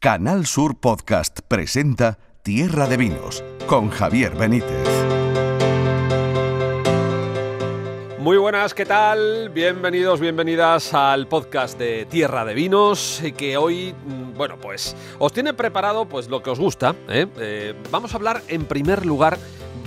Canal Sur Podcast presenta Tierra de Vinos con Javier Benítez. Muy buenas, ¿qué tal? Bienvenidos, bienvenidas al podcast de Tierra de Vinos, que hoy, mm, bueno, pues os tiene preparado pues lo que os gusta. ¿eh? Eh, vamos a hablar en primer lugar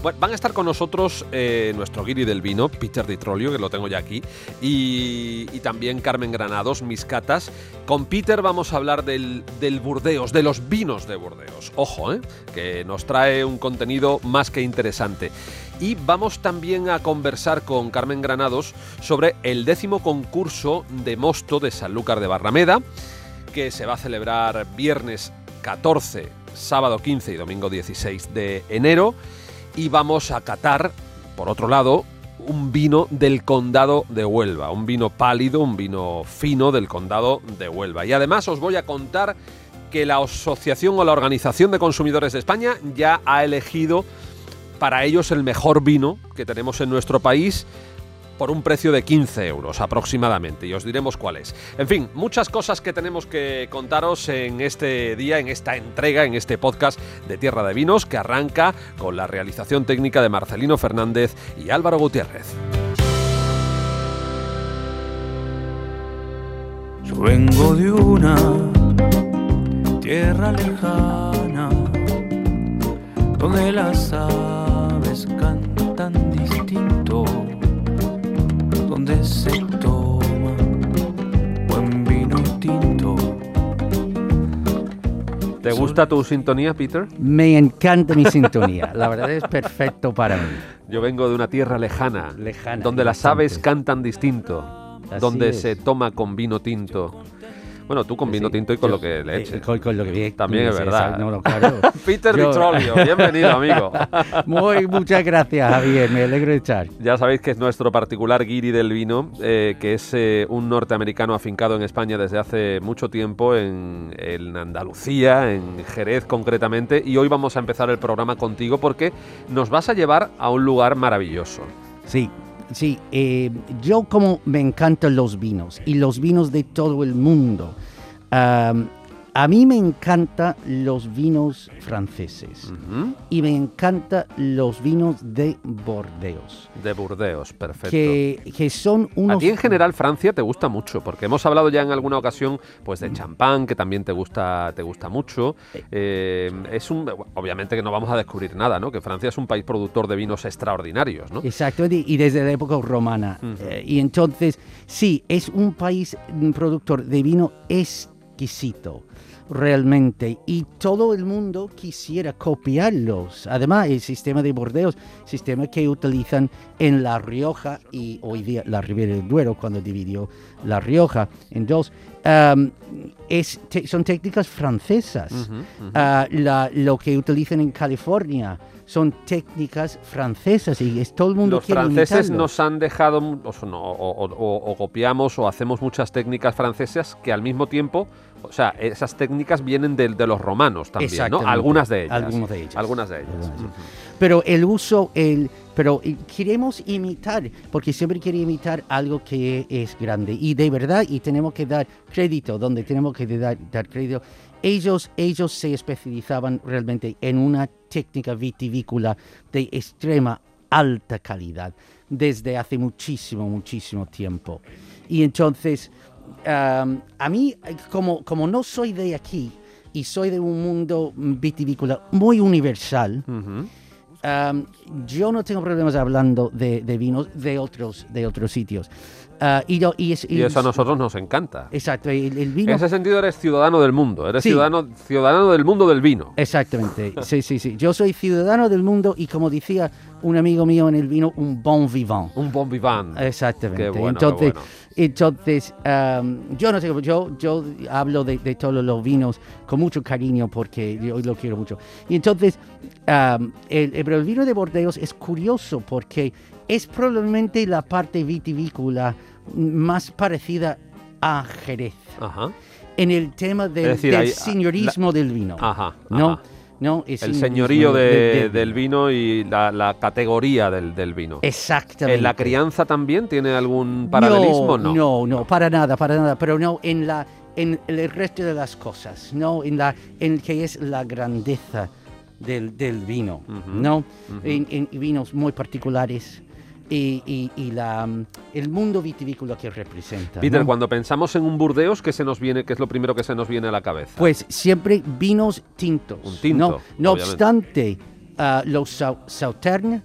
van a estar con nosotros eh, nuestro guiri del vino, Peter Di Trolio, que lo tengo ya aquí, y, también Carmen Granados, mis catas. Con Peter vamos a hablar del, Burdeos, de los vinos de Burdeos. Ojo, eh, que nos trae un contenido más que interesante. Y vamos también a conversar con Carmen Granados sobre el décimo concurso de mosto de Sanlúcar de Barrameda, que se va a celebrar viernes 14, sábado 15 y domingo 16 de enero y vamos a catar, por otro lado, un vino del condado de Huelva, un vino pálido, un vino fino del condado de Huelva. Y además os voy a contar que la Asociación o la Organización de Consumidores de España ya ha elegido para ellos el mejor vino que tenemos en nuestro país por un precio de 15 euros aproximadamente y os diremos cuál es. En fin, muchas cosas que tenemos que contaros en este día, en esta entrega, en este podcast de Tierra de Vinos que arranca con la realización técnica de Marcelino Fernández y Álvaro Gutiérrez. Yo vengo de una tierra lejana donde las aves cantan distinto donde se toma buen vino tinto. ¿Te gusta tu sintonía, Peter? Me encanta mi sintonía. La verdad es perfecto para mí. Yo vengo de una tierra lejana, lejana donde las aves cantan distinto, donde se toma con vino tinto. Bueno, tú con vino tinto y con lo que le eches. Con, lo que También es verdad. claro. Peter Vitrolio, bienvenido, amigo. Muy, muchas gracias, Javier. Me alegro de estar. Ya sabéis que es nuestro particular guiri del vino, eh, que es eh, un norteamericano afincado en España desde hace mucho tiempo, en, en Andalucía, en Jerez concretamente. Y hoy vamos a empezar el programa contigo porque nos vas a llevar a un lugar maravilloso. Sí, Sí, eh, yo como me encantan los vinos y los vinos de todo el mundo. A mí me encantan los vinos franceses y me encantan los vinos de Bordeos. De Burdeos, perfecto. Que, son unos... A ti en general Francia te gusta mucho, porque hemos hablado ya en alguna ocasión pues de champán, que también te gusta, te gusta mucho. Eh, es un, obviamente que no vamos a descubrir nada, ¿no? Que Francia es un país productor de vinos extraordinarios, ¿no? Exacto, y desde la época romana. Eh, y entonces, sí, es un país productor de vino exquisito realmente y todo el mundo quisiera copiarlos. Además, el sistema de bordeos, sistema que utilizan en La Rioja y hoy día la Ribera del Duero cuando dividió La Rioja en dos, es, son técnicas francesas. Ah, lo que utilizan en California son técnicas francesas y es, todo el mundo Los franceses nos han dejado, o, copiamos o hacemos muchas técnicas francesas que al mismo tiempo, o sea, esas técnicas vienen de, los romanos también, ¿no? Algunas de ellas. de ellas. Algunas de ellas. Pero el uso, el, pero queremos imitar, porque siempre quiere imitar algo que es grande. Y de verdad, y tenemos que dar crédito donde tenemos que dar, dar crédito. Ellos, ellos se especializaban realmente en una técnica vitivícola de extrema alta calidad desde hace muchísimo, muchísimo tiempo. Y entonces, a mí, como, como no soy de aquí y soy de un mundo vitivícola muy universal, yo no tengo problemas hablando de, de, vinos de otros, de otros sitios. Ah, y, eso a nosotros nos encanta. Exacto. El, vino... En ese sentido eres ciudadano del mundo, eres ciudadano, ciudadano del mundo del vino. Exactamente, sí, sí, sí. Yo soy ciudadano del mundo y como decía un amigo mío en el vino, un bon vivant. Un bon vivant. Exactamente. entonces, entonces yo no sé, yo, yo hablo de, todos los vinos con mucho cariño porque yo lo quiero mucho. Y entonces, el, el vino de Bordeos es curioso porque es probablemente la parte vitivícola más parecida a Jerez. En el tema del, señorismo del vino. ¿no? ¿no? el señorío del vino y la, categoría del, vino. Exactamente. ¿En la crianza también tiene algún paralelismo? No, no, no, para nada, para nada. Pero no, en la, en el resto de las cosas, ¿no? En, la, en que es la grandeza del, del vino, ¿no? en, en vinos muy particulares y, y- y la, mm, el mundo vitivícola que representa. Peter, ¿no? cuando pensamos en un Burdeos, ¿qué se nos viene, qué es lo primero que se nos viene a la cabeza? Pues siempre vinos tintos. Un tinto, No, no obstante, ah, los sau- sauternes,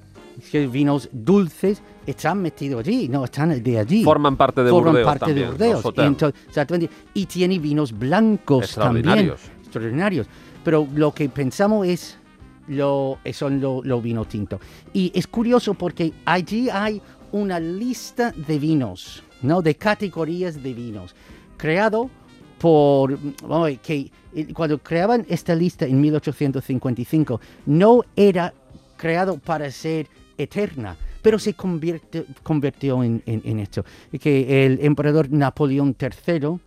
que vinos dulces, están metidos allí, no están de allí. Forman parte de Forman Burdeos parte también, de Burdeos. sauternes. Entonces. Y tiene vinos blancos también. Extraordinarios. Extraordinarios. Pero lo que pensamos es lo, son los lo vino tinto. Y es curioso porque allí hay una lista de vinos, ¿no? De categorías de vinos, creado por, que eh, cuando creaban esta lista en 1855, no era creado para ser eterna, pero se convierte, convirtió en, en- en esto. Que el emperador Napoleón III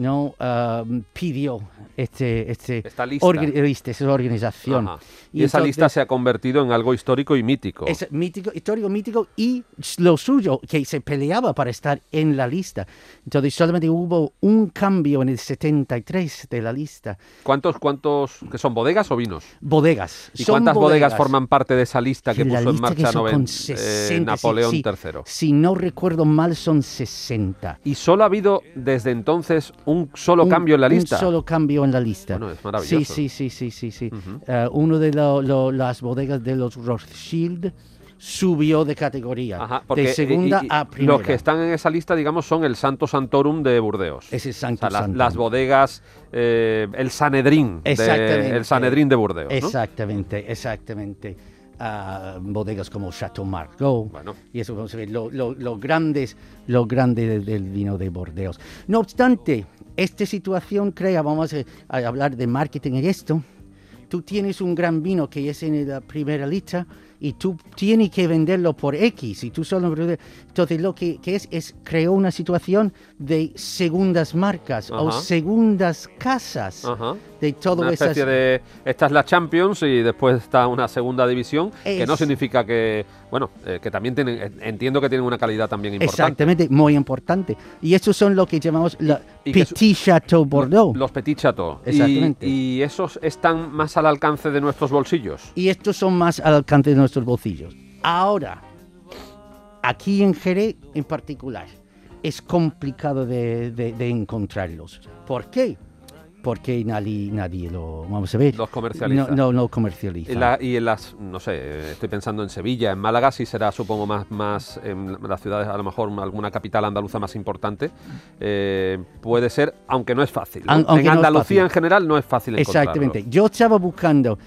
no Ah, pidió este, este Esta lista. orga- lista, esa organización. Ajá. Y, esa lista entonces- se ha convertido en algo histórico y mítico. es mítico, histórico, mítico y lo suyo, que se peleaba para estar en la lista. Entonces solamente hubo un cambio en el 73 de la lista. ¿Cuántos, cuántos, que son bodegas o vinos? Bodegas. ¿Y son cuántas bodegas, bodegas forman parte de esa lista que puso en lista que marcha Noven- con eh, 60, sí, Napoleón sí. III? Si no recuerdo mal, son 60. Y solo ha habido desde entonces un solo Un- cambio en la lista. Un solo cambio en la lista. Bueno, es maravilloso. Sí, sí, sí, sí, sí. sí. Eh, uno de lo- lo- las bodegas de los Rothschild subió de categoría. Ajá, porque de segunda y- y a primera. los que están en esa lista, digamos, son el Santo Santorum de Burdeos. Ese O Santo sea, las, Santorum. las bodegas, eh, el Sanedrín, de, Exactamente. el Sanedrín de Burdeos. ¿no? Exactamente, exactamente. Ah, bodegas como Chateau Margaux. Bueno. Y eso vamos a ver, lo, lo- lo grandes, lo grande del, del vino de Bordeos. No obstante, esta situación crea, vamos a, hablar de marketing en esto. Tú tienes un gran vino que es en la primera lista y tú tienes que venderlo por X y tú solo entonces lo que, que es es creó una situación de segundas marcas o Ajá. segundas casas Ajá. de todo Una esas especie de. Esta es la Champions y después está una segunda división, que no Es- significa que. Bueno, eh, que también tienen. eh, Entiendo que tienen una calidad también importante. Exactamente, muy importante. Y estos son lo que llamamos la Y es- Petit Chateau Bordeaux. Los Petit Chateau. Y- Exactamente. Y, esos están más al alcance de nuestros bolsillos. Y estos son más al alcance de nuestros bolsillos. Ahora, aquí en Jerez en particular, es complicado de, de- de encontrarlos. ¿Por qué? Porque nadie, nadie lo, vamos a ver, Los comercializa. no, no, no comercializa. Y, la- y en las, no sé, estoy pensando en Sevilla, en Málaga sí será, supongo, más, más en las ciudades, a lo mejor alguna capital andaluza más importante. Eh, puede ser, aunque no es fácil. en no Andalucía fácil. en general no es fácil encontrarlo. Exactamente. Yo estaba buscando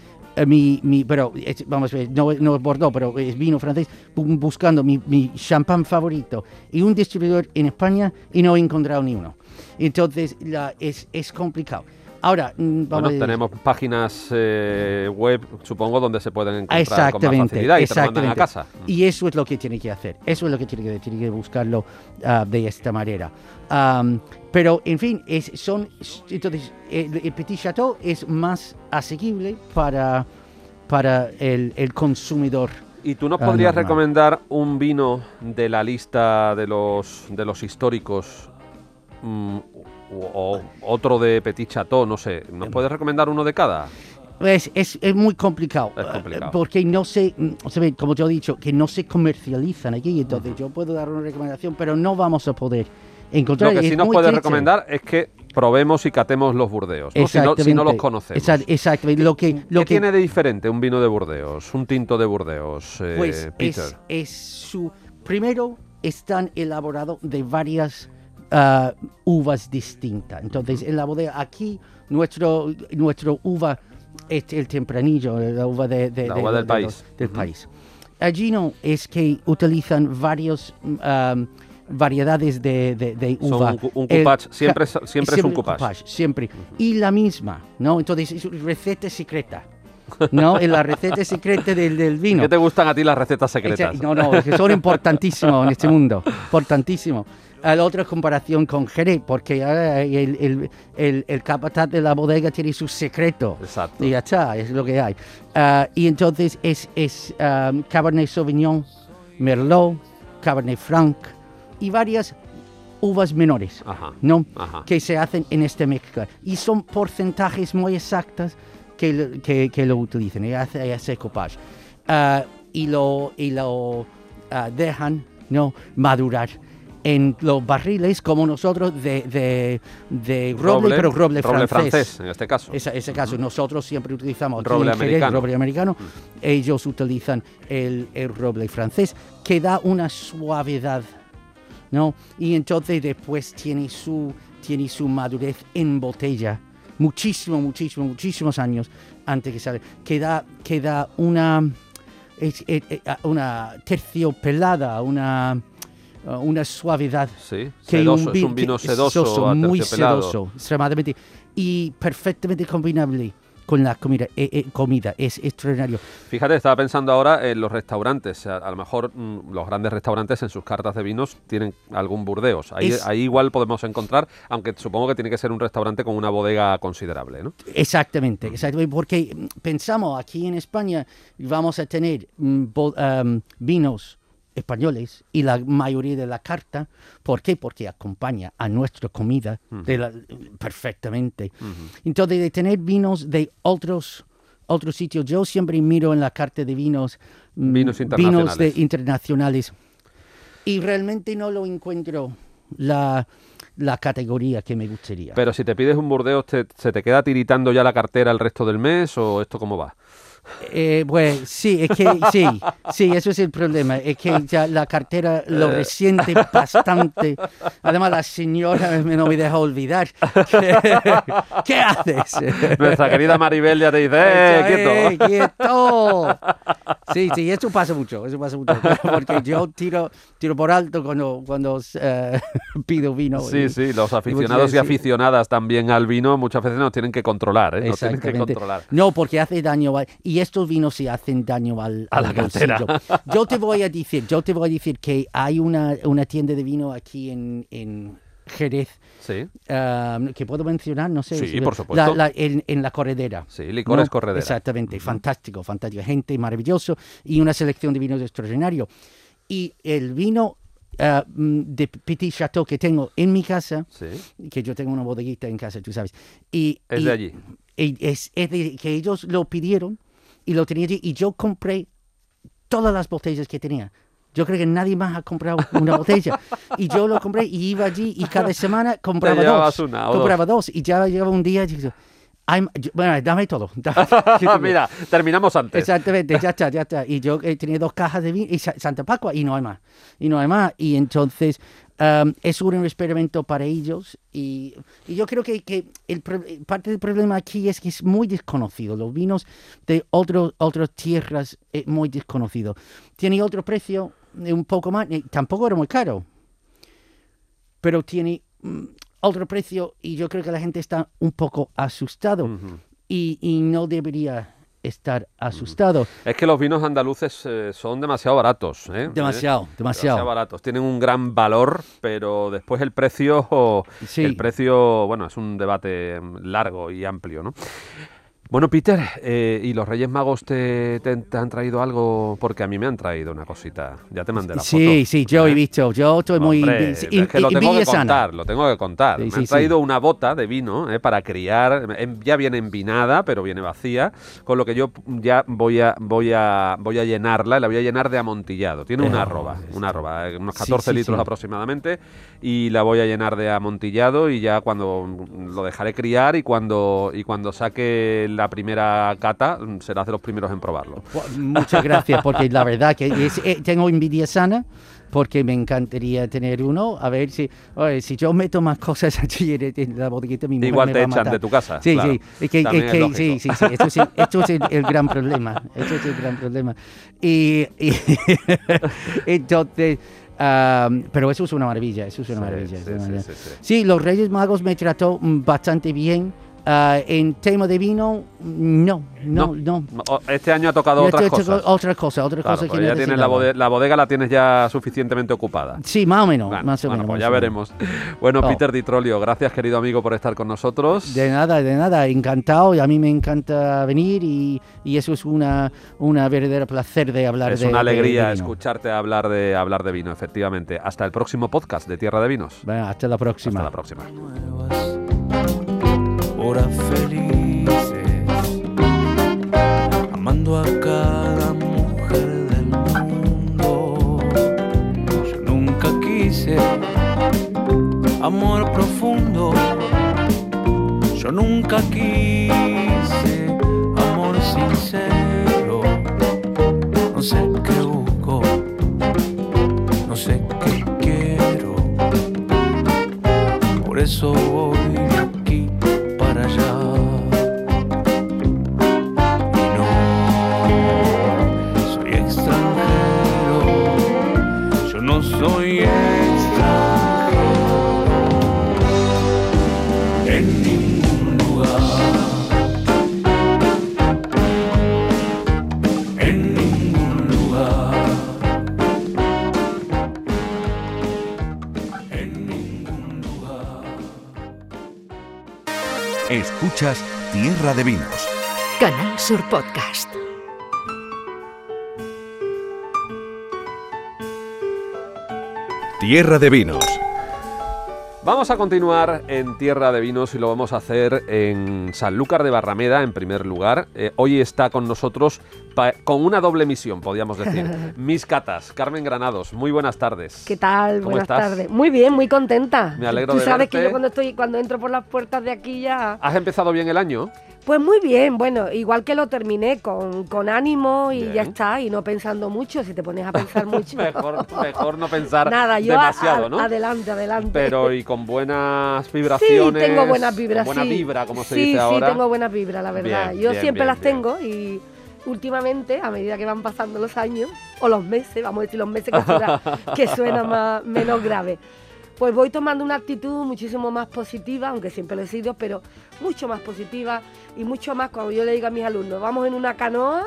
mi, mi- pero vamos ver, no, no es Bordeaux, pero es vino francés, bu- buscando mi, mi champán favorito y un distribuidor en España y no he encontrado ni uno. Entonces la- es, es complicado. Ahora, mm, vamos Bueno, a tenemos páginas eh, web, supongo, donde se pueden encontrar con más facilidad y te lo mandan a casa. Y eso es lo que tiene que hacer. Eso es lo que tiene que hacer. Tiene que buscarlo ah, de esta manera. Pero, en fin, es, son, entonces, el, el Petit Chateau es más asequible para, para el, el consumidor. ¿Y tú nos Ah, podrías recomendar un vino de la lista de los, de los históricos mm, o, o otro de Petit Chateau? No sé. ¿Nos puedes recomendar uno de cada? Es, es, es muy complicado, Es eh, complicado. porque no se, mm, como yo he dicho, que no se comercializan aquí. Entonces, yo puedo dar una recomendación, pero no vamos a poder encontrar. Lo que sí nos puedes recomendar es que probemos y catemos los Burdeos, ¿no? Si, no, si no los conocemos. Exact- Exactamente. Lo que, lo ¿Qué que tiene de diferente un vino de Burdeos, un tinto de Burdeos, eh, pues Peter? es, es su primero están elaborados de varias ah, uvas distintas. Entonces en la bodega aquí nuestro nuestro uva es el tempranillo, la uva de, de- La de- uva del de país. los- del Ujú. país. Allí no es que utilizan varios am, variedades de, de- de Son uva. un cu- un El- coupage, siempre es- ja- siempre es un coupage. Siempre. Y la misma, ¿no? Entonces es receta secreta. ¿No? En la receta secreta del, del vino. ¿Qué te gustan a ti las recetas secretas? No, no, es que son importantísimos en este mundo, importantísimo. A la otra comparación con Jerez, porque ah, el, el, el, el capataz de la bodega tiene su secreto. Exacto. Y ya está, es lo que hay. Ah, y entonces es, es um, Cabernet Sauvignon, Merlot, Cabernet Franc y varias uvas menores, Ajá, ¿no? ajá. Que se hacen en esta mezcla. Y son porcentajes muy exactos que, que, que lo utilizan y hace ese copage. Ah, y lo, y lo ah, dejan ¿no? madurar en los barriles como nosotros de, de, de roble, pero roble, francés. en este caso. Esa- ese caso, nosotros siempre utilizamos Roble Jerez, americano. roble americano. Ellos utilizan el, el roble francés, que da una suavidad, ¿no? Y entonces después tiene su, tiene su madurez en botella, muchísimo, muchísimo, muchísimos años antes que sale, que da, que da una, es- es- es- una terciopelada, una, una suavidad Sí, que sedoso, es un vino que- sedoso, muy sedoso, extremadamente y perfectamente combinable con la comida. eh, eh, comida es extraordinario. Fíjate, estaba pensando ahora en los restaurantes. A, a lo mejor mm, los grandes restaurantes en sus cartas de vinos tienen algún Burdeos. Ahí, Es- ahí igual podemos encontrar, aunque supongo que tiene que ser un restaurante con una bodega considerable, ¿no? Exactamente, exactamente, porque mm, pensamos aquí en España vamos a tener mm, bo- am, vinos españoles y la mayoría de la carta, ¿por qué? Porque acompaña a nuestra comida de la- perfectamente. Entonces, de tener vinos de otros otros sitios, yo siempre miro en la carta de vinos mm, Vinos vinos internacionales. de internacionales y realmente no lo encuentro la, la categoría que me gustaría. Pero si te pides un Burdeos, te- ¿se te queda tiritando ya la cartera el resto del mes o esto cómo va? Eh, pues sí, es que sí, sí, eso es el problema. Es que ya la cartera lo Eh. resiente bastante. Además, la señora me- no me deja olvidar. ¿Qué haces? Nuestra querida Maribel ya te dice, ¡eh, quieto! ¡Eh, quieto! Sí, sí, eso pasa mucho, eso pasa mucho. Porque yo tiro, tiro por alto cuando, cuando eh, pido vino. Sí, y- sí, los y aficionados y sí. aficionadas también al vino muchas veces nos tienen que controlar, ¿eh? Nos tienen que controlar. No, porque hace daño a- y estos vinos sí hacen daño al, A la al cartera. bolsillo. Yo te voy a decir, yo te voy a decir que hay una, una tienda de vino aquí en, en Jerez Sí, ah, que puedo mencionar, no sé. Sí, si- por supuesto. la- la- en, en la corredera. sí, licores ¿no? corredera. Exactamente, fantástico, fantástico. Gente maravilloso y una selección de vinos extraordinario. Y el vino ah, mm, de Petit Chateau que tengo en mi casa, Sí, que yo tengo una bodeguita en casa, tú sabes. Y, es y- de allí. y es, es de que ellos lo pidieron y lo tenía allí y yo compré todas las botellas que tenía. Yo creo que nadie más ha comprado una botella. Y yo lo compré y iba allí y cada semana compraba dos. una o compraba dos. Y ya llegaba un día y "I'm- yo- bueno, dame todo. dame". Mira, terminamos antes. Exactamente, ya está, ya está. Y yo eh, tenía dos cajas de vino y Sa- Santa Pacua y no hay más. Y no hay más. Y entonces am, es un experimento para ellos. Y, y yo creo que, que el parte del problema aquí es que es muy desconocido. Los vinos de otros otras tierras es muy desconocido. Tiene otro precio, eh, un poco más, eh, tampoco era muy caro. Pero tiene mm, otro precio y yo creo que la gente está un poco asustado. Y, y no debería estar asustado. Es que los vinos andaluces eh, son demasiado baratos. ¿eh? Demasiado, ¿Eh? demasiado. baratos. Tienen un gran valor, pero después el precio, Sí. el precio, bueno, es un debate mm, largo y amplio, ¿no? Bueno, Peter, eh, ¿y los Reyes Magos te, te- te han traído algo? Porque a mí me han traído una cosita. Ya te mandé la foto. Sí, sí, yo he ¿eh? visto, yo estoy muy Hombre, envi- es que lo tengo que sana. contar, lo tengo que contar. Sí, Me sí, han sí. traído una bota de vino eh, para criar, em- ya viene envinada, pero viene vacía, con lo que yo ya voy a voy a voy a llenarla, la voy a llenar de amontillado. Tiene una Oh, arroba, una arroba, eh, unos Sí, 14 sí, litros sí. aproximadamente, y la voy a llenar de amontillado y ya cuando lo dejaré criar y cuando y cuando saque la primera cata mm, serás de los primeros en probarlo. Muchas gracias, porque la verdad que es- eh, tengo envidia sana, porque me encantaría tener uno. A ver si, oye, si yo meto más cosas allí en, la bodeguita, mi mujer Igual me te va a echan matar. de tu casa, Sí, claro. sí, es que, es es que- lógico. sí, sí, sí, esto es, el- esto es el, el gran problema, esto es el gran problema. Y, y entonces, am, pero eso es una maravilla, eso es una Sí, maravilla. es sí, una maravilla. Sí, los Reyes Magos me trató mm, bastante bien Ah, en tema de vino, no, no, no. O- Este año ha tocado Yo otras cosas. Otra cosa, otra Claro, cosa que ya tienes la, necesitaba. bode- la bodega la tienes ya suficientemente ocupada. Sí, más o menos, Bueno, más o bueno, menos. pues más ya o menos. veremos. Bueno, Oh. Peter Di Trollio, gracias querido amigo por estar con nosotros. De nada, de nada, encantado y a mí me encanta venir y, y eso es una, una verdadera placer de hablar es de una de- alegría de vino. escucharte hablar de hablar de vino, efectivamente. Hasta el próximo podcast de Tierra de Vinos. Bueno, hasta la próxima. Hasta la próxima. Horas felices, amando a cada mujer del mundo. Yo nunca quise amor profundo, yo nunca quise amor sincero. No sé qué busco, no sé qué quiero. Por eso voy Escuchas Tierra de Vinos Canal Sur Podcast. Tierra de Vinos. Vamos a continuar en Tierra de Vinos y lo vamos a hacer en Sanlúcar de Barrameda, en primer lugar. Eh, hoy está con nosotros con una doble misión, podríamos decir. Mis catas, Carmen Granados, muy buenas tardes. ¿Qué tal? ¿Cómo Buenas tardes. Muy bien, muy contenta. Me alegro Tú de sabes que yo cuando estoy, cuando entro por las puertas de aquí ya. ¿Has empezado bien el año? Pues muy bien, bueno, igual que lo terminé con, con ánimo y Bien. ya está, y no pensando mucho, si te pones a pensar mucho. mejor, mejor no pensar Nada, yo demasiado, a- ¿no? adelante, adelante. Pero y con buenas Sí, vibraciones. tengo buenas vibras. buena sí. vibra, como se sí, dice ahora. Sí, tengo buenas vibras, la verdad. Bien, yo bien, siempre las tengo y últimamente, a medida que van pasando los años, o los meses, vamos a decir los meses que suena, que suena más, menos grave, pues voy tomando una actitud muchísimo más positiva, aunque siempre lo he sido, pero mucho más positiva y mucho más cuando yo le digo a mis alumnos, vamos en una canoa,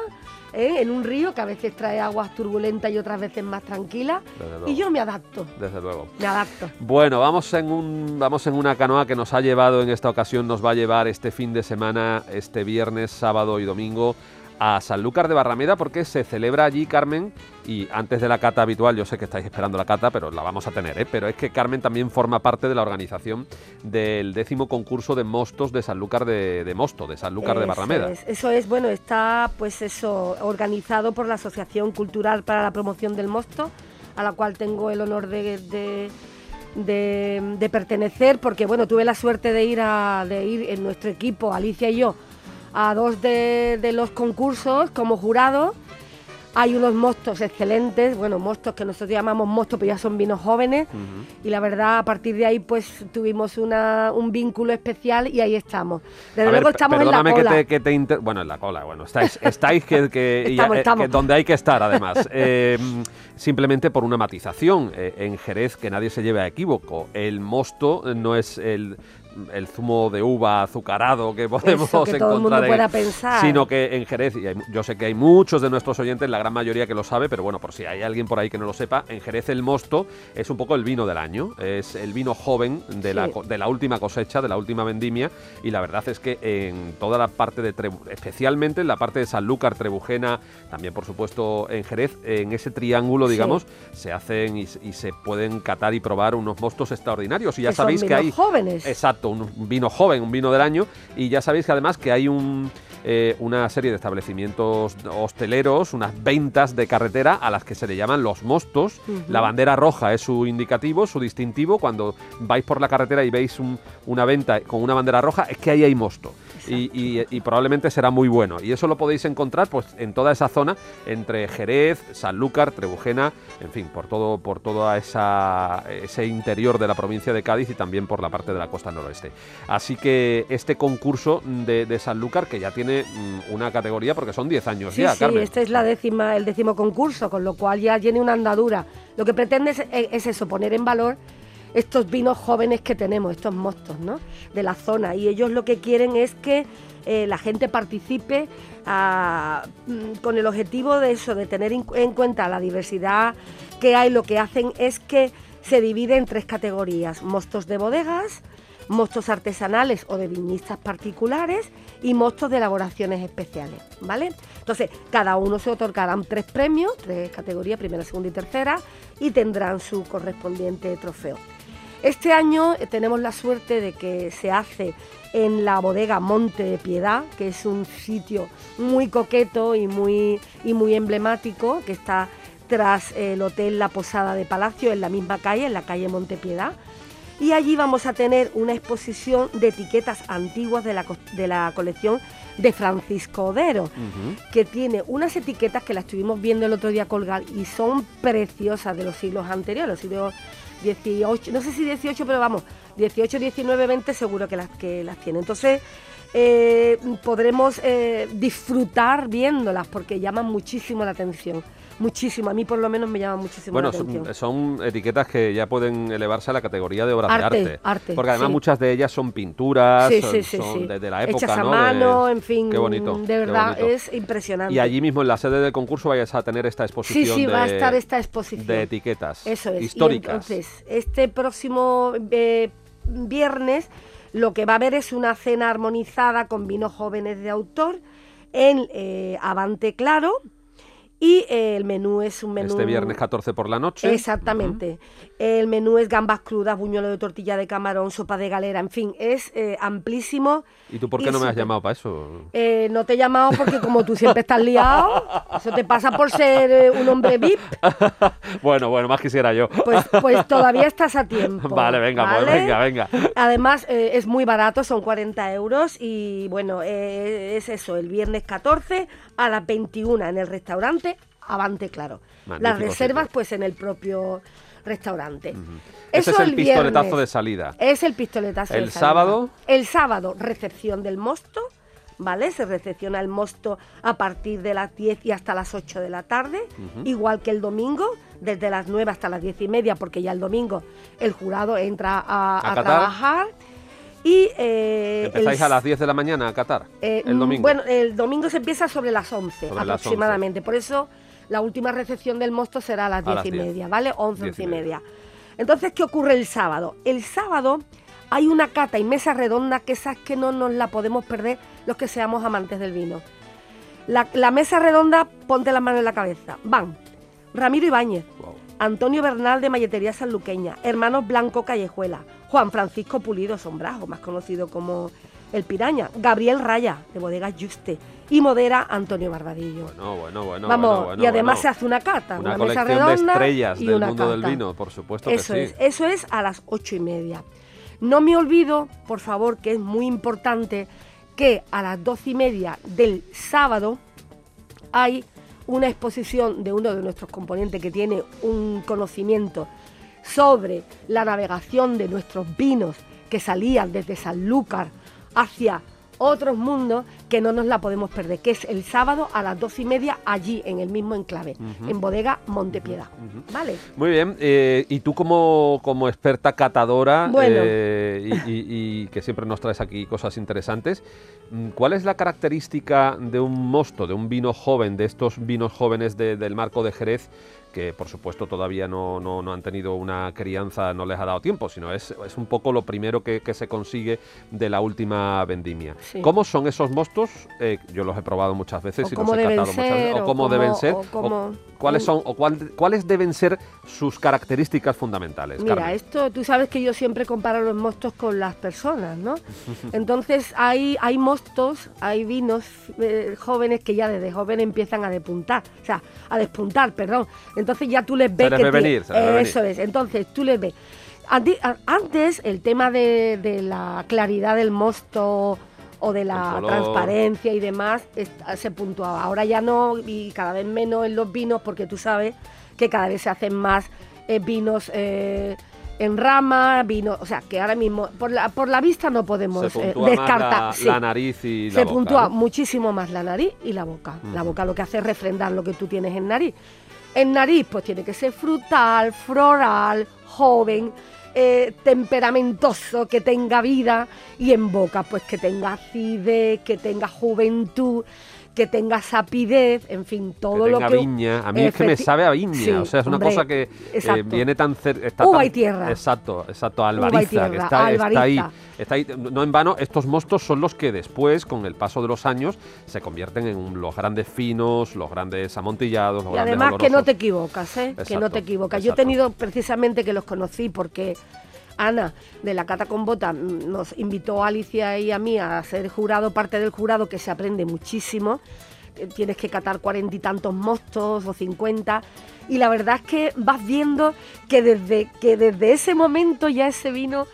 ¿eh? en un río que a veces trae aguas turbulentas y otras veces más tranquilas, y yo me adapto, Desde luego. me adapto. Bueno, vamos en, un, vamos en una canoa que nos ha llevado en esta ocasión, nos va a llevar este fin de semana, este viernes, sábado y domingo, a Sanlúcar de Barrameda porque se celebra allí, Carmen, y antes de la cata habitual, yo sé que estáis esperando la cata, pero la vamos a tener, ¿eh? pero es que Carmen también forma parte de la organización del décimo concurso de mostos de Sanlúcar de, de Mosto, de Sanlúcar de Eso Barrameda. es, eso es, bueno, está pues eso organizado por la Asociación Cultural para la Promoción del Mosto, a la cual tengo el honor de, de- de- de pertenecer, porque bueno, tuve la suerte de ir a, de ir en nuestro equipo, Alicia y yo, a dos de, de los concursos como jurado. Hay unos mostos excelentes, bueno, mostos que nosotros llamamos mostos, pero ya son vinos jóvenes. Y la verdad, a partir de ahí, pues tuvimos una, un vínculo especial y ahí estamos. Desde A luego estamos en la perdóname cola. que te, que te inter- Bueno, en la cola, bueno, estáis, estáis que, ya- eh, estamos. que donde hay que estar, además. Eh, simplemente por una matización. Eh, en Jerez, que nadie se lleve a equívoco, el mosto no es el, el zumo de uva azucarado que podemos Eso, que todo el mundo encontrar, en- pueda pensar. sino que en Jerez, y hay- yo sé que hay muchos de nuestros oyentes, la gran mayoría que lo sabe, pero bueno, por si hay alguien por ahí que no lo sepa, en Jerez el mosto es un poco el vino del año, es el vino joven de, la, Sí. de la última cosecha, de la última vendimia, y la verdad es que en toda la parte de Trebu- especialmente en la parte de Sanlúcar, Trebujena, también por supuesto en Jerez, en ese triángulo, Sí. digamos, se hacen y, se pueden catar y probar unos mostos extraordinarios. Y ya Que son sabéis que hay jóvenes. Exacto, un vino joven, un vino del año. Y ya sabéis que además que hay un, eh, una serie de establecimientos hosteleros, unas ventas de carretera a las que se le llaman los mostos. La bandera roja es su indicativo, su distintivo. Cuando vais por la carretera y veis un- una venta con una bandera roja, es que ahí hay mosto. Y, y- y probablemente será muy bueno. Y eso lo podéis encontrar pues en toda esa zona, entre Jerez, Sanlúcar, Trebujena, en fin, por todo, por toda esa ese interior de la provincia de Cádiz y también por la parte de la costa noroeste. Así que este concurso de, de Sanlúcar, que ya tiene mm, una categoría, porque son 10 años Sí, ya, sí, Carmen. este es la décima, el décimo concurso, con lo cual ya tiene una andadura. Lo que pretende es, es eso, poner en valor estos vinos jóvenes que tenemos, estos mostos, ¿no? De la zona. Y ellos lo que quieren es que eh, la gente participe ah, mm, con el objetivo de eso, de tener en en cuenta la diversidad que hay. Lo que hacen es que se divide en tres categorías: mostos de bodegas, mostos artesanales o de viñistas particulares y mostos de elaboraciones especiales, ¿vale? Entonces, cada uno se otorgarán tres premios, tres categorías, primera, segunda y tercera, y tendrán su correspondiente trofeo. Este año eh, tenemos la suerte de que se hace en la bodega Monte de Piedad, que es un sitio muy coqueto y muy, y muy emblemático, que está tras el Hotel La Posada de Palacio, en la misma calle, en la calle Montepiedad. Y allí vamos a tener una exposición de etiquetas antiguas de la, de la colección de Francisco Odero, que tiene unas etiquetas que las estuvimos viendo el otro día colgar y son preciosas de los siglos anteriores, los siglos 18, no sé si 18, pero vamos, 18, 19, 20 seguro que las, que las tiene. Entonces eh, podremos eh, disfrutar viéndolas porque llaman muchísimo la atención, muchísimo, a mí por lo menos me llama muchísimo Bueno, la atención. son, son etiquetas que ya pueden elevarse a la categoría de obras Arte, de arte. arte, porque además sí. muchas de ellas son pinturas, Sí, son, sí, son de, de la época, Hechas a ¿no? mano, De- en fin, Qué bonito. de verdad bonito. es impresionante. Y allí mismo en la sede del concurso vayas a tener esta exposición Sí, sí, de, va a estar esta exposición. de etiquetas Eso es. históricas. Y entonces, este próximo eh, viernes lo que va a haber es una cena armonizada con vinos jóvenes de autor en eh, Avante Claro. Y eh, el menú es un menú. Este viernes 14 por la noche. Exactamente. El menú es gambas crudas, buñuelo de tortilla de camarón, sopa de galera, en fin, es eh, amplísimo. ¿Y tú por qué no me has llamado para eso? Eh, no te he llamado porque como tú siempre estás liado, eso te pasa por ser eh, un hombre VIP, bueno, bueno, más quisiera yo. pues, pues todavía estás a tiempo. vale, venga, pues ¿vale? venga, venga. Además, es muy barato, son 40 euros y bueno, es eso, el viernes 14 a las 21 en el restaurante Avante Claro. Las reservas sitio. pues en el propio restaurante. Ese Eso es el pistoletazo viernes. de salida. Es el pistoletazo de ¿El salida. sábado? El sábado, recepción del mosto, ¿vale? Se recepciona el mosto a partir de las 10 y hasta las 8 de la tarde, igual que el domingo, desde las 9 hasta las 10 y media, porque ya el domingo el jurado entra a, ¿A a trabajar. Y eh, ¿Empezáis el a las 10 de la mañana a Qatar? eh, el domingo. Bueno, el domingo se empieza sobre las 11 Sobre las aproximadamente. Por eso la última recepción del mosto será a las A 10 las y 10. media, ¿vale? 11, 10 y 11 y media. Entonces, ¿qué ocurre el sábado? El sábado hay una cata y mesa redonda que esas que no nos la podemos perder los que seamos amantes del vino. La, la mesa redonda, ponte la mano en la cabeza. Van Ramiro Ibáñez. Antonio Bernal de Malletería Sanluqueña, hermanos Blanco Callejuela, Juan Francisco Pulido Sombrajo, más conocido como El Piraña, Gabriel Raya de Bodegas Juste y modera Antonio Barbadillo. Bueno, bueno, bueno. Vamos, bueno, bueno, y además bueno. se hace una cata, Una una, mesa colección de redonda estrellas y del una mundo del cata. vino, por supuesto Eso que es, sí. eso es a las ocho y media. No me olvido, por favor, que es muy importante que a las doce y media del sábado hay una exposición de uno de nuestros componentes que tiene un conocimiento sobre la navegación de nuestros vinos que salían desde Sanlúcar hacia otros mundos que no nos la podemos perder, que es el sábado a las doce y media allí en el mismo enclave, en bodega Montepiedad. ¿Vale? Muy bien, eh, y tú como, como experta catadora Bueno. eh, y, y- y que siempre nos traes aquí cosas interesantes, mm, ¿cuál es la característica de un mosto, de un vino joven, de estos vinos jóvenes de- del marco de Jerez, que por supuesto todavía no, no- no han tenido una crianza, no les ha dado tiempo, sino es, es un poco lo primero que, que se consigue de la última vendimia? Sí. ¿Cómo son esos mostos? Eh, yo los he probado muchas veces O y los he catado muchas veces. O o cómo deben ser. o o cómo- ¿Cuáles son o cuál- cuáles deben ser sus características fundamentales? Mira, Carmen? esto tú sabes que yo siempre comparo los mostos con las personas, ¿no? Entonces hay, hay mostos, hay vinos eh, jóvenes que ya desde jóvenes empiezan a despuntar, o sea, a despuntar, perdón. Entonces ya tú les ves que ve tie- venir, se les ve Eso es, entonces tú les ves. Antes el tema de, de la claridad del mosto o de la transparencia y demás se puntuaba. Ahora ya no y cada vez menos en los vinos porque tú sabes que cada vez se hacen más eh, vinos eh, en rama, vinos, o sea, que ahora mismo por la, por la vista no podemos se eh, descartar. la, sí. la nariz y se la boca, puntúa ¿no? muchísimo más la nariz y la boca. La boca lo que hace es refrendar lo que tú tienes en nariz. En nariz, pues tiene que ser frutal, floral, joven, eh, temperamentoso, que tenga vida, y en boca, pues que tenga acidez, que tenga juventud, que tenga sapidez, en fin, todo que lo tenga que... viña. A mí es que me sabe a viña. Sí, o sea, es una hombre, cosa que eh, viene tan cerca. Uva y tierra. Exacto, exacto. Albariza, que está, está ahí. Está ahí. No en vano, estos mostos son los que después, con el paso de los años, se convierten en los grandes finos, los grandes amontillados, los Y grandes además que no te equivocas, ¿eh? que no te equivocas. Yo he tenido precisamente que los conocí porque Ana de la Cata con Bota mm, nos invitó a Alicia y a mí a ser jurado, parte del jurado que se aprende muchísimo. Eh, Tienes que catar cuarenta y tantos mostos o cincuenta. Y la verdad es que vas viendo que desde, que desde ese momento ya ese vino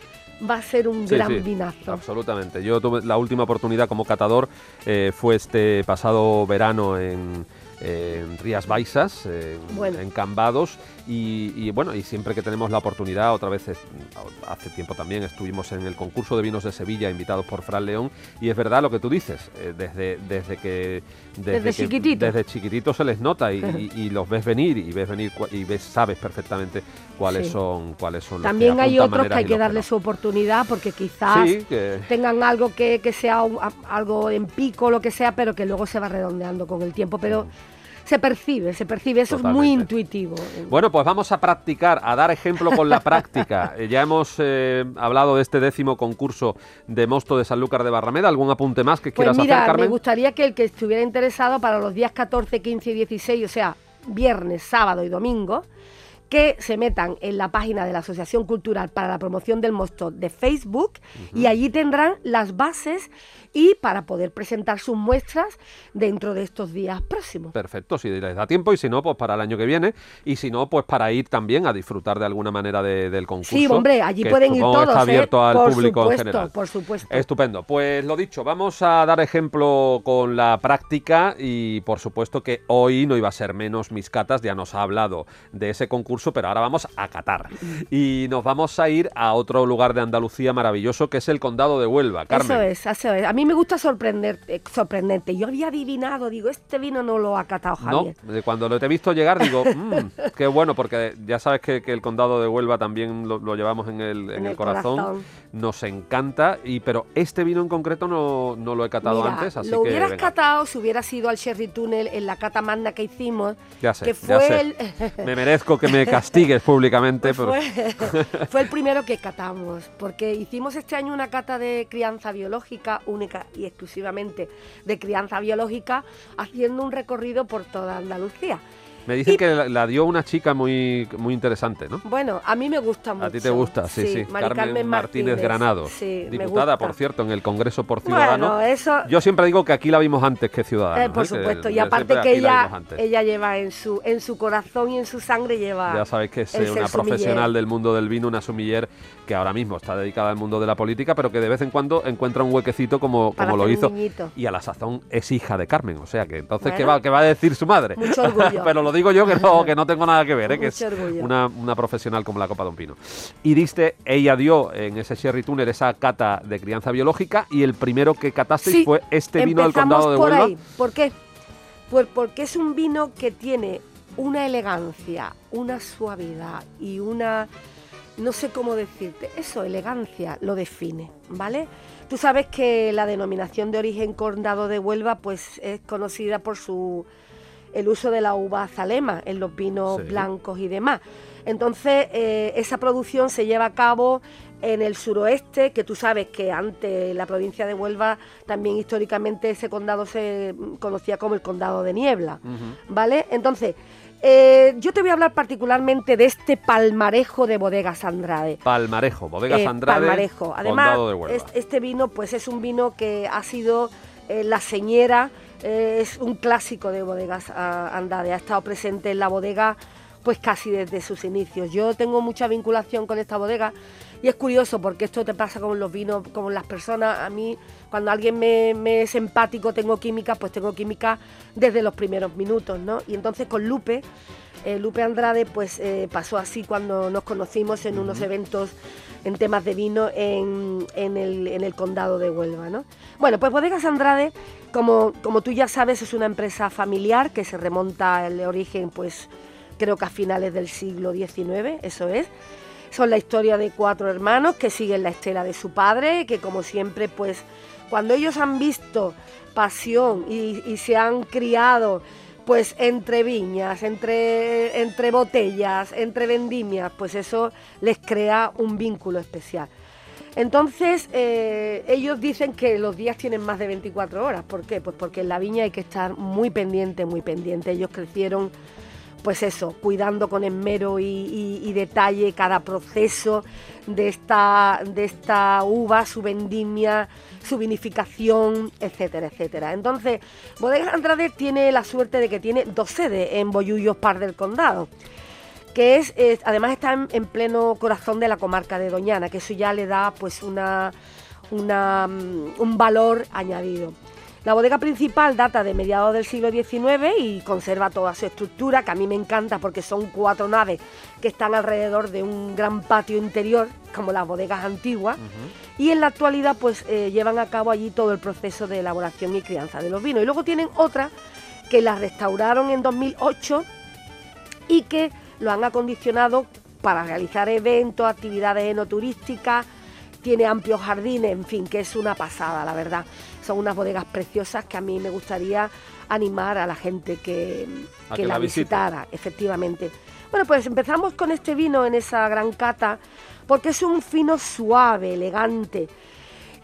va a ser un Sí, gran sí, vinazo. Absolutamente. Yo tuve la última oportunidad como catador eh, fue este pasado verano en, en Rías Baixas, en, Bueno. en Cambados. Y, y, bueno, y siempre que tenemos la oportunidad, otra vez es- hace tiempo también estuvimos en el concurso de vinos de Sevilla invitados por Fran León. Y es verdad lo que tú dices, eh, desde, desde que. Desde que- chiquitito. Desde chiquitito se les nota y, y- y los ves venir y ves venir y ves, sabes perfectamente cuáles Sí. son cuáles son los También hay otros que hay que darle no. su oportunidad porque quizás Sí, que- tengan algo que, que sea un- algo en pico, lo que sea, pero que luego se va redondeando con el tiempo. Pero se percibe, se percibe, eso es muy intuitivo. Bueno, pues vamos a practicar, a dar ejemplo con la práctica. Eh, ya hemos eh, hablado de este décimo concurso de mosto de Sanlúcar de Barrameda. ¿Algún apunte más que Pues quieras mira, hacer, Carmen? me gustaría que el que estuviera interesado para los días 14, 15 y 16, o sea, viernes, sábado y domingo, que se metan en la página de la Asociación Cultural para la Promoción del Mosto de Facebook y allí tendrán las bases y para poder presentar sus muestras dentro de estos días próximos. Perfecto, si les da tiempo y si no, pues para el año que viene y si no, pues para ir también a disfrutar de alguna manera de- del concurso. Sí, hombre, allí que pueden ir todos, está ¿eh? abierto al Por público en general. por supuesto. Estupendo. Pues lo dicho, vamos a dar ejemplo con la práctica y por supuesto que hoy no iba a ser menos mis catas, ya nos ha hablado de ese concurso, pero ahora vamos a catar. Y nos vamos a ir a otro lugar de Andalucía maravilloso que es el condado de Huelva. Carmen. Eso es, eso es. A mí me gusta sorprender, sorprenderte. Yo había adivinado, digo, este vino no lo ha catado No, Javier. de cuando lo te he visto llegar digo, "Mm, qué bueno, porque ya sabes que, que el condado de Huelva también lo, lo llevamos en el, en En el el corazón. corazón. nos encanta, y pero este vino en concreto no, no lo he catado Mira, antes, así lo que hubieras venga. catado si hubiera sido al Sherry Tunnel en la cata magna que hicimos, Ya sé, que ya fue sé. el... Me merezco que me castigues públicamente, Pues pero fue, fue el primero que catamos, porque hicimos este año una cata de crianza biológica, única y exclusivamente de crianza biológica, haciendo un recorrido por toda Andalucía. Me dicen y- que la, la dio una chica muy, muy interesante, ¿no? Bueno, a mí me gusta mucho. A ti te gusta, sí, sí. Mari Carmen Martínez, Granados, sí, me diputada, gusta. por cierto, en el Congreso por Bueno, Ciudadanos. eso... Yo siempre digo que aquí la vimos antes que Ciudadanos. Eh, por ¿eh? Que supuesto, y aparte que ella, ella lleva en su, en su corazón y en su sangre lleva... Ya sabéis que es eh, una sumiller. profesional del mundo del vino, una sumiller que ahora mismo está dedicada al mundo de la política, pero que de vez en cuando encuentra un huequecito como, Para como lo hizo. Y a la sazón es hija de Carmen, o sea que entonces, ¿qué, Bueno. va, qué va a decir su madre? Mucho orgullo. pero lo digo yo que no, que no tengo nada que ver, ¿eh? que es una, una profesional como la Copa de un Pino. Y diste, ella dio en ese Sherry Tuner esa cata de crianza biológica y el primero que catasteis Sí, fue este vino del condado de por Huelva. ahí. ¿Por qué? Pues porque es un vino que tiene una elegancia, una suavidad y una... No sé cómo decirte, eso, elegancia, lo define, ¿vale? Tú sabes que la denominación de origen condado de Huelva pues es conocida por su el uso de la uva zalema en los vinos Sí. blancos y demás. Entonces, eh, esa producción se lleva a cabo en el suroeste, que tú sabes que antes la provincia de Huelva, también históricamente ese condado se conocía como el condado de Niebla, ¿vale? Entonces, eh, yo te voy a hablar particularmente de este palmarejo de bodegas Andrade. Palmarejo, Bodegas Eh, Andrade, Palmarejo. Además, condado de Huelva. es- este vino, pues es un vino que ha sido eh, la señera, es un clásico de bodegas ah, Andrade. Ha estado presente en la bodega, pues casi desde sus inicios. Yo tengo mucha vinculación con esta bodega y es curioso porque esto te pasa con los vinos, con las personas. A mí, cuando alguien me, me es empático, tengo química, pues tengo química desde los primeros minutos, ¿no? Y entonces con Lupe. Eh, Lupe Andrade pues eh, pasó así cuando nos conocimos en unos eventos en temas de vino en, en el, en el condado de Huelva. ¿no? Bueno, pues Bodegas Andrade, como, como tú ya sabes, es una empresa familiar que se remonta al origen, pues creo que a finales del siglo XIX, eso es. Son la historia de cuatro hermanos que siguen la estela de su padre, que como siempre, pues cuando ellos han visto pasión y, y se han criado pues entre viñas, entre, entre botellas, entre vendimias, pues eso les crea un vínculo especial. Entonces, eh, ellos dicen que los días tienen más de 24 horas. ¿Por qué? Pues porque en la viña hay que estar muy pendiente, muy pendiente. Ellos crecieron, pues eso, cuidando con esmero y, detalle cada proceso de esta, de esta uva, su vendimia, su vinificación, etcétera, etcétera. Entonces, Bodegas Andrade tiene la suerte de que tiene dos sedes en Boyullos Par del Condado que es, además está en, en pleno corazón de la comarca de Doñana, que eso ya le da pues una, una, mm, un valor añadido. La bodega principal data de mediados del siglo XIX y conserva toda su estructura, que a mí me encanta porque son cuatro naves que están alrededor de un gran patio interior, como las bodegas antiguas, y en la actualidad pues eh, llevan a cabo allí todo el proceso de elaboración y crianza de los vinos. Y luego tienen otra que la restauraron en 2008 y que lo han acondicionado para realizar eventos, actividades enoturísticas, tiene amplios jardines, en fin, que es una pasada, la verdad. Son unas bodegas preciosas que a mí me gustaría animar a la gente que, que que la la visitara, efectivamente. Bueno, pues empezamos con este vino en esa gran cata, porque es un fino suave, elegante.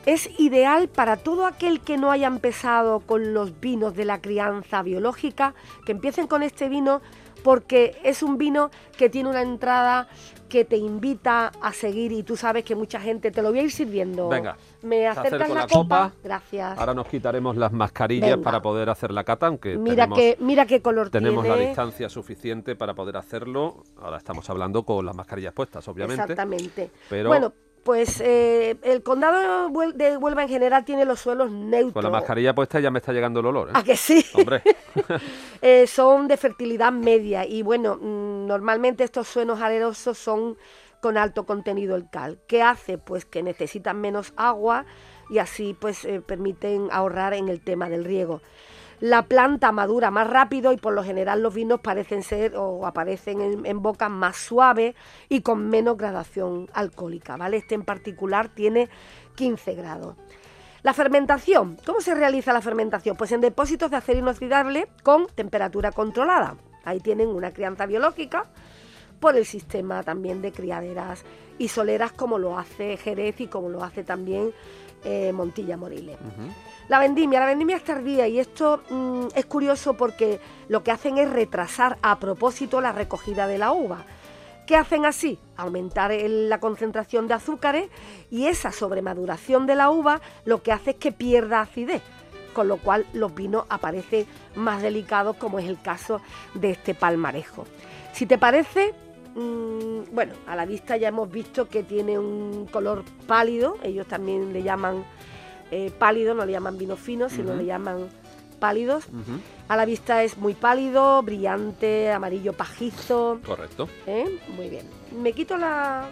Es ideal para todo aquel que no haya empezado con los vinos de la crianza biológica, que empiecen con este vino porque es un vino que tiene una entrada que te invita a seguir y tú sabes que mucha gente te lo voy a ir sirviendo. Venga, me acercas la, la copa. copa. Gracias. Ahora nos quitaremos las mascarillas Venga. para poder hacer la cata, aunque mira tenemos, que mira qué color tenemos la tiene. distancia suficiente para poder hacerlo. Ahora estamos hablando con las mascarillas puestas, obviamente. Exactamente. Pero- Bueno, pues eh, el condado de Huelva en general tiene los suelos neutros. Con la mascarilla puesta ya me está llegando el olor, ¿eh? ¿A que sí? Hombre, Eh, son de fertilidad media y bueno, mm, normalmente estos suelos arenosos son con alto contenido en cal. ¿Qué hace? Pues que necesitan menos agua y así pues eh, permiten ahorrar en el tema del riego. La planta madura más rápido y por lo general los vinos parecen ser o aparecen en, en boca más suaves y con menos gradación alcohólica, ¿vale? Este en particular tiene 15 grados. La fermentación. ¿Cómo se realiza la fermentación? Pues en depósitos de acero inoxidable con temperatura controlada. Ahí tienen una crianza biológica por el sistema también de criaderas y soleras como lo hace Jerez y como lo hace también eh, Montilla Moriles. La vendimia, la vendimia es tardía y esto mm, es curioso porque lo que hacen es retrasar a propósito la recogida de la uva. ¿Qué hacen así? Aumentar el- la concentración de azúcares y esa sobremaduración de la uva lo que hace es que pierda acidez, con lo cual los vinos aparecen más delicados como es el caso de este palmarejo. Si te parece, mm, bueno, a la vista ya hemos visto que tiene un color pálido, ellos también le llaman eh, pálido, no le llaman vino fino, sino le llaman pálidos. A la vista es muy pálido, brillante, amarillo pajizo. correcto. ¿eh? Muy bien. Me quito la...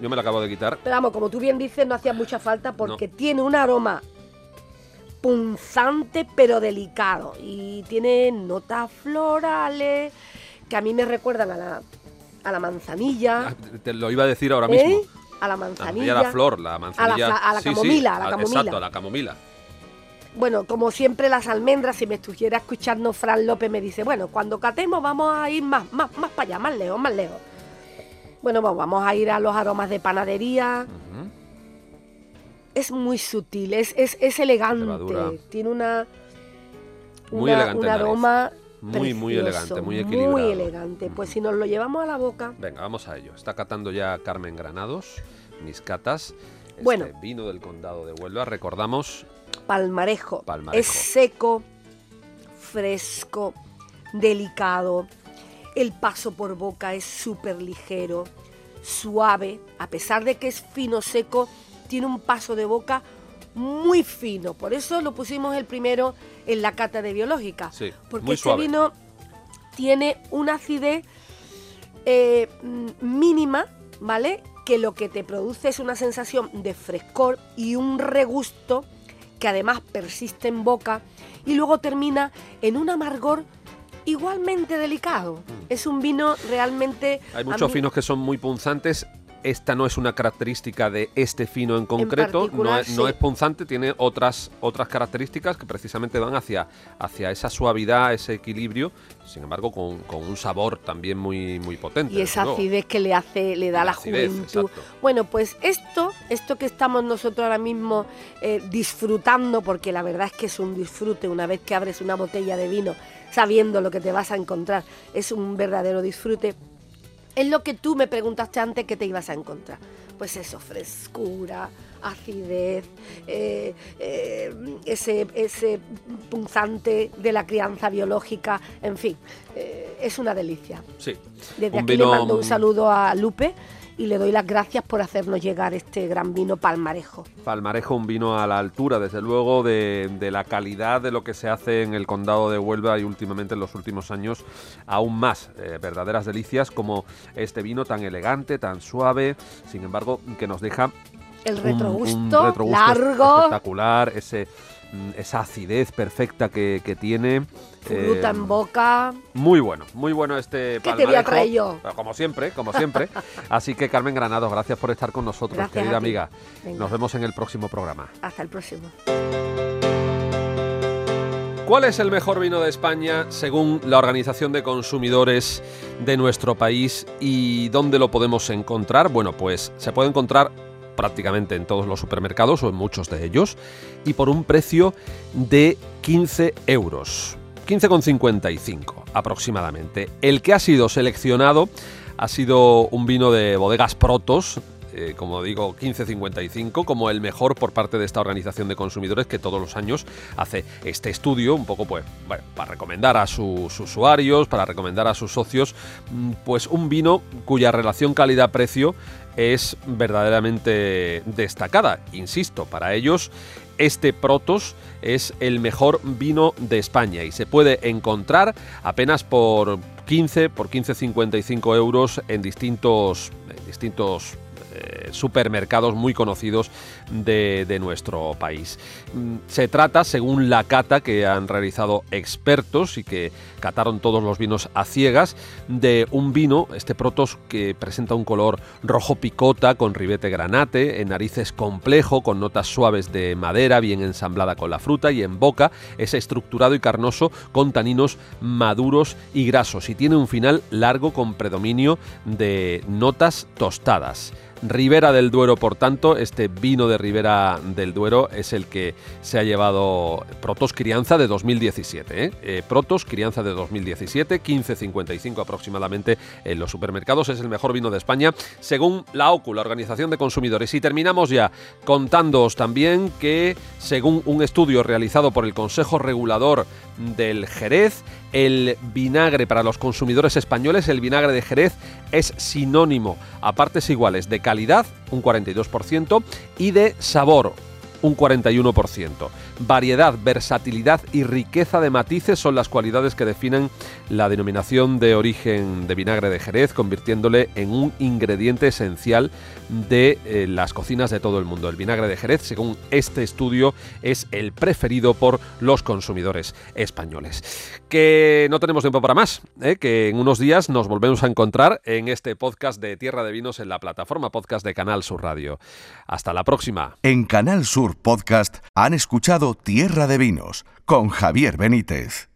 Yo me la acabo de quitar. Pero vamos, como tú bien dices, no hacía mucha falta porque tiene un aroma punzante pero delicado y tiene notas florales que a mí me recuerdan a la, a la manzanilla, Ah, Te lo iba a decir ahora ¿eh? mismo. a la manzanilla. a la flor, la manzanilla. a la Sí, sí, camomila, a la camomila. Exacto, a la camomila. Bueno, como siempre las almendras, si me estuviera escuchando Fran López me dice, bueno, cuando catemos vamos a ir más, más, más para allá, más lejos, más lejos. Bueno, pues vamos a ir a los aromas de panadería. Es muy sutil, es, es, es elegante, Levadura. tiene una, Muy elegante un nariz. Muy, muy elegante, muy equilibrado. Muy elegante. Pues si nos lo llevamos a la boca, Venga, vamos a ello. Está catando ya Carmen Granados, mis catas. Este Bueno. vino del condado de Huelva. Recordamos, palmarejo. Palmarejo. Es seco, fresco, delicado. El paso por boca es súper ligero, suave. A pesar de que es fino seco, tiene un paso de boca muy fino. Por eso lo pusimos el primero en la cata de biológica. Sí, porque muy este suave. vino tiene una acidez eh, mm, mínima, ¿vale? Que lo que te produce es una sensación de frescor y un regusto que además persiste en boca y luego termina en un amargor igualmente delicado. Es un vino realmente... Mm. hay muchos mí- finos que son muy punzantes. Esta no es una característica de este fino en concreto, no, es, no es punzante, tiene otras, otras características que precisamente van hacia, hacia esa suavidad, ese equilibrio, sin embargo con, con un sabor también muy, muy potente. Y esa acidez que le hace, le da La la acidez, juventud. exacto. Bueno, pues esto, esto que estamos nosotros ahora mismo eh, disfrutando, porque la verdad es que es un disfrute una vez que abres una botella de vino, sabiendo lo que te vas a encontrar, es un verdadero disfrute. Es lo que tú me preguntaste antes que te ibas a encontrar. Pues eso, frescura, acidez, eh, eh, ese, ese punzante de la crianza biológica, en fin, eh, es una delicia. Sí. Desde Un aquí vino, le mando un saludo a Lupe y le doy las gracias por hacernos llegar este gran vino palmarejo. Palmarejo, un vino a la altura, desde luego, de, de la calidad de lo que se hace en el condado de Huelva y últimamente en los últimos años aún más. eh, verdaderas delicias como este vino tan elegante, tan suave, sin embargo, que nos deja El retrogusto, un retrogusto largo, espectacular, ese, esa acidez perfecta que, que tiene. fruta eh, en boca. Muy bueno, muy bueno este ¿Qué te voy a traer yo? Como siempre, como siempre. Así que Carmen Granados, gracias por estar con nosotros, Gracias querida amiga. Venga. Nos vemos en el próximo programa. Hasta el próximo. ¿Cuál es el mejor vino de España según la Organización de Consumidores de nuestro país y dónde lo podemos encontrar? Bueno, pues se puede encontrar prácticamente en todos los supermercados o en muchos de ellos y por un precio de 15 euros. 15,55 aproximadamente. El que ha sido seleccionado ha sido un vino de bodegas Protos, eh, como digo, 1555, como el mejor por parte de esta organización de consumidores que todos los años hace este estudio, un poco pues, bueno, para recomendar a sus usuarios, para recomendar a sus socios, mm, pues un vino cuya relación calidad-precio es verdaderamente destacada. Insisto, para ellos este Protos es el mejor vino de España y se puede encontrar apenas por 15, por 15,55 euros en distintos, en distintos eh, supermercados muy conocidos de, de nuestro país. Mm, Se trata, según la cata que han realizado expertos y que cataron todos los vinos a ciegas, de un vino, este Protos, que presenta un color rojo picota con ribete granate, en narices complejo, con notas suaves de madera, bien ensamblada con la fruta, y en boca es estructurado y carnoso con taninos maduros y grasos, y tiene un final largo con predominio de notas tostadas. Ribera del Duero, por tanto, este vino de Ribera del Duero es el que se ha llevado Protos Crianza de 2017. ¿eh? Eh, Protos Crianza de 2017, 15.55 aproximadamente en los supermercados. Es el mejor vino de España, según la OCU, la Organización de Consumidores. Y terminamos ya contándoos también que, según un estudio realizado por el Consejo Regulador del Jerez, el vinagre para los consumidores españoles, el vinagre de Jerez es sinónimo a partes iguales de calidad, un 42%, y de sabor, un 41%. Variedad, versatilidad y riqueza de matices son las cualidades que definen la denominación de origen de vinagre de Jerez, convirtiéndole en un ingrediente esencial de eh, las cocinas de todo el mundo. El vinagre de Jerez, según este estudio, es el preferido por los consumidores españoles. Que no tenemos tiempo para más, ¿eh? que en unos días nos volvemos a encontrar en este podcast de Tierra de Vinos en la plataforma podcast de Canal Sur Radio. Hasta la próxima. En Canal Sur Podcast han escuchado Tierra de Vinos con Javier Benítez.